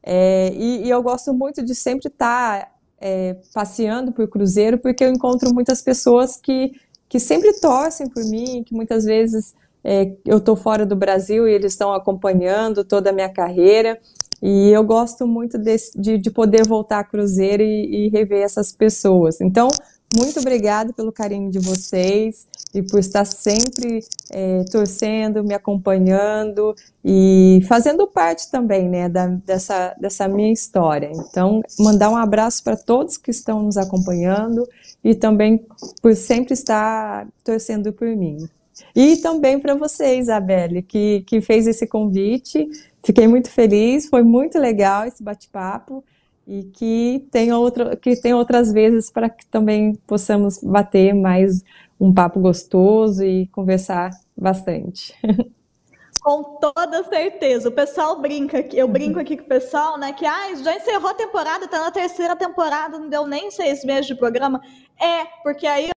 É, e, e, eu gosto muito de sempre estar é, passeando por Cruzeiro, porque eu encontro muitas pessoas que, que sempre torcem por mim, que muitas vezes é, eu estou fora do Brasil e eles estão acompanhando toda a minha carreira. E eu gosto muito de, de poder voltar a Cruzeiro e, e rever essas pessoas. Então, muito obrigada pelo carinho de vocês e por estar sempre é, torcendo, me acompanhando e fazendo parte também né, da, dessa, dessa minha história. Então, mandar um abraço para todos que estão nos acompanhando e também por sempre estar torcendo por mim. E também para você, Isabelle, que, que fez esse convite. Fiquei muito feliz, foi muito legal esse bate-papo e que tem, outra, que tem outras vezes para que também possamos bater mais um papo gostoso e conversar bastante. Com toda certeza. O pessoal brinca, eu uhum. brinco aqui com o pessoal, né? Que ah, já encerrou a temporada, está na terceira temporada, não deu nem seis meses de programa. É, porque aí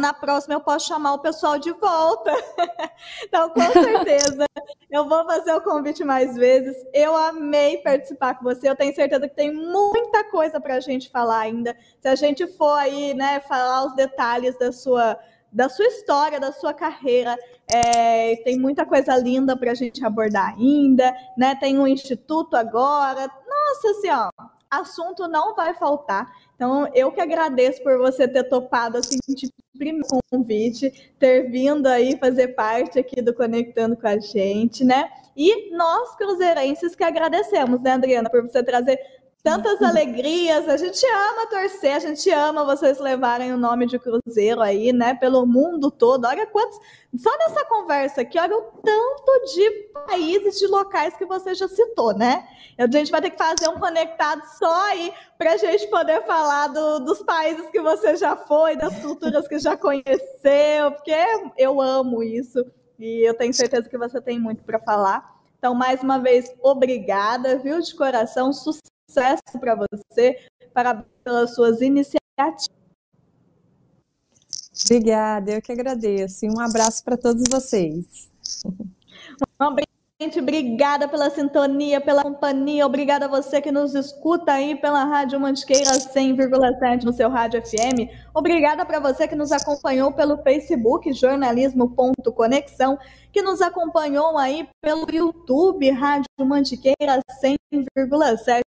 na próxima eu posso chamar o pessoal de volta. então, com certeza, eu vou fazer o convite mais vezes. Eu amei participar com você. Eu tenho certeza que tem muita coisa para a gente falar ainda. Se a gente for aí, né, falar os detalhes da sua da sua história, da sua carreira. É, tem muita coisa linda para a gente abordar ainda, né? Tem um instituto agora. Nossa Senhora, assunto não vai faltar. Então, eu que agradeço por você ter topado assim, de primeiro convite, ter vindo aí fazer parte aqui do Conectando com a gente, né? E nós, cruzeirenses, que agradecemos, né, Adriana, por você trazer tantas alegrias. A gente ama torcer, a gente ama vocês levarem o nome de Cruzeiro aí, né, pelo mundo todo. Olha quantos. Só nessa conversa aqui, olha o tanto de países, de locais que você já citou, né? A gente vai ter que fazer um conectado só aí para a gente poder falar do, dos países que você já foi, das culturas que já conheceu, porque eu amo isso e eu tenho certeza que você tem muito para falar. Então, mais uma vez, obrigada, viu, de coração. Sucesso sucesso para você, parabéns pelas suas iniciativas. Obrigada, eu que agradeço. E um abraço para todos vocês. Um Gente, obrigada pela sintonia, pela companhia. Obrigada a você que nos escuta aí pela Rádio Mantiqueira 100,7 no seu Rádio FM. Obrigada para você que nos acompanhou pelo Facebook jornalismo.conexão, que nos acompanhou aí pelo YouTube Rádio Mantiqueira 100,7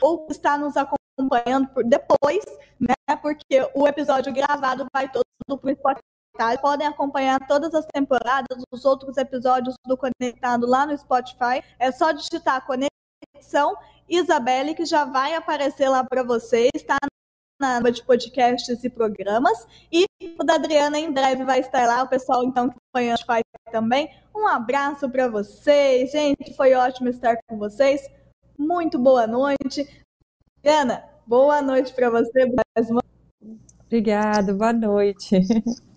ou está nos acompanhando por depois, né? Porque o episódio gravado vai todo para o Spotify. Podem acompanhar todas as temporadas, os outros episódios do Conectado lá no Spotify. É só digitar Conexão Isabelle, que já vai aparecer lá para vocês, tá? Na aba de podcasts e programas. E o da Adriana em breve vai estar lá. O pessoal, então, que acompanha o Spotify também. Um abraço para vocês, gente. Foi ótimo estar com vocês muito boa noite. Ana, boa noite para você. Obrigada, boa noite.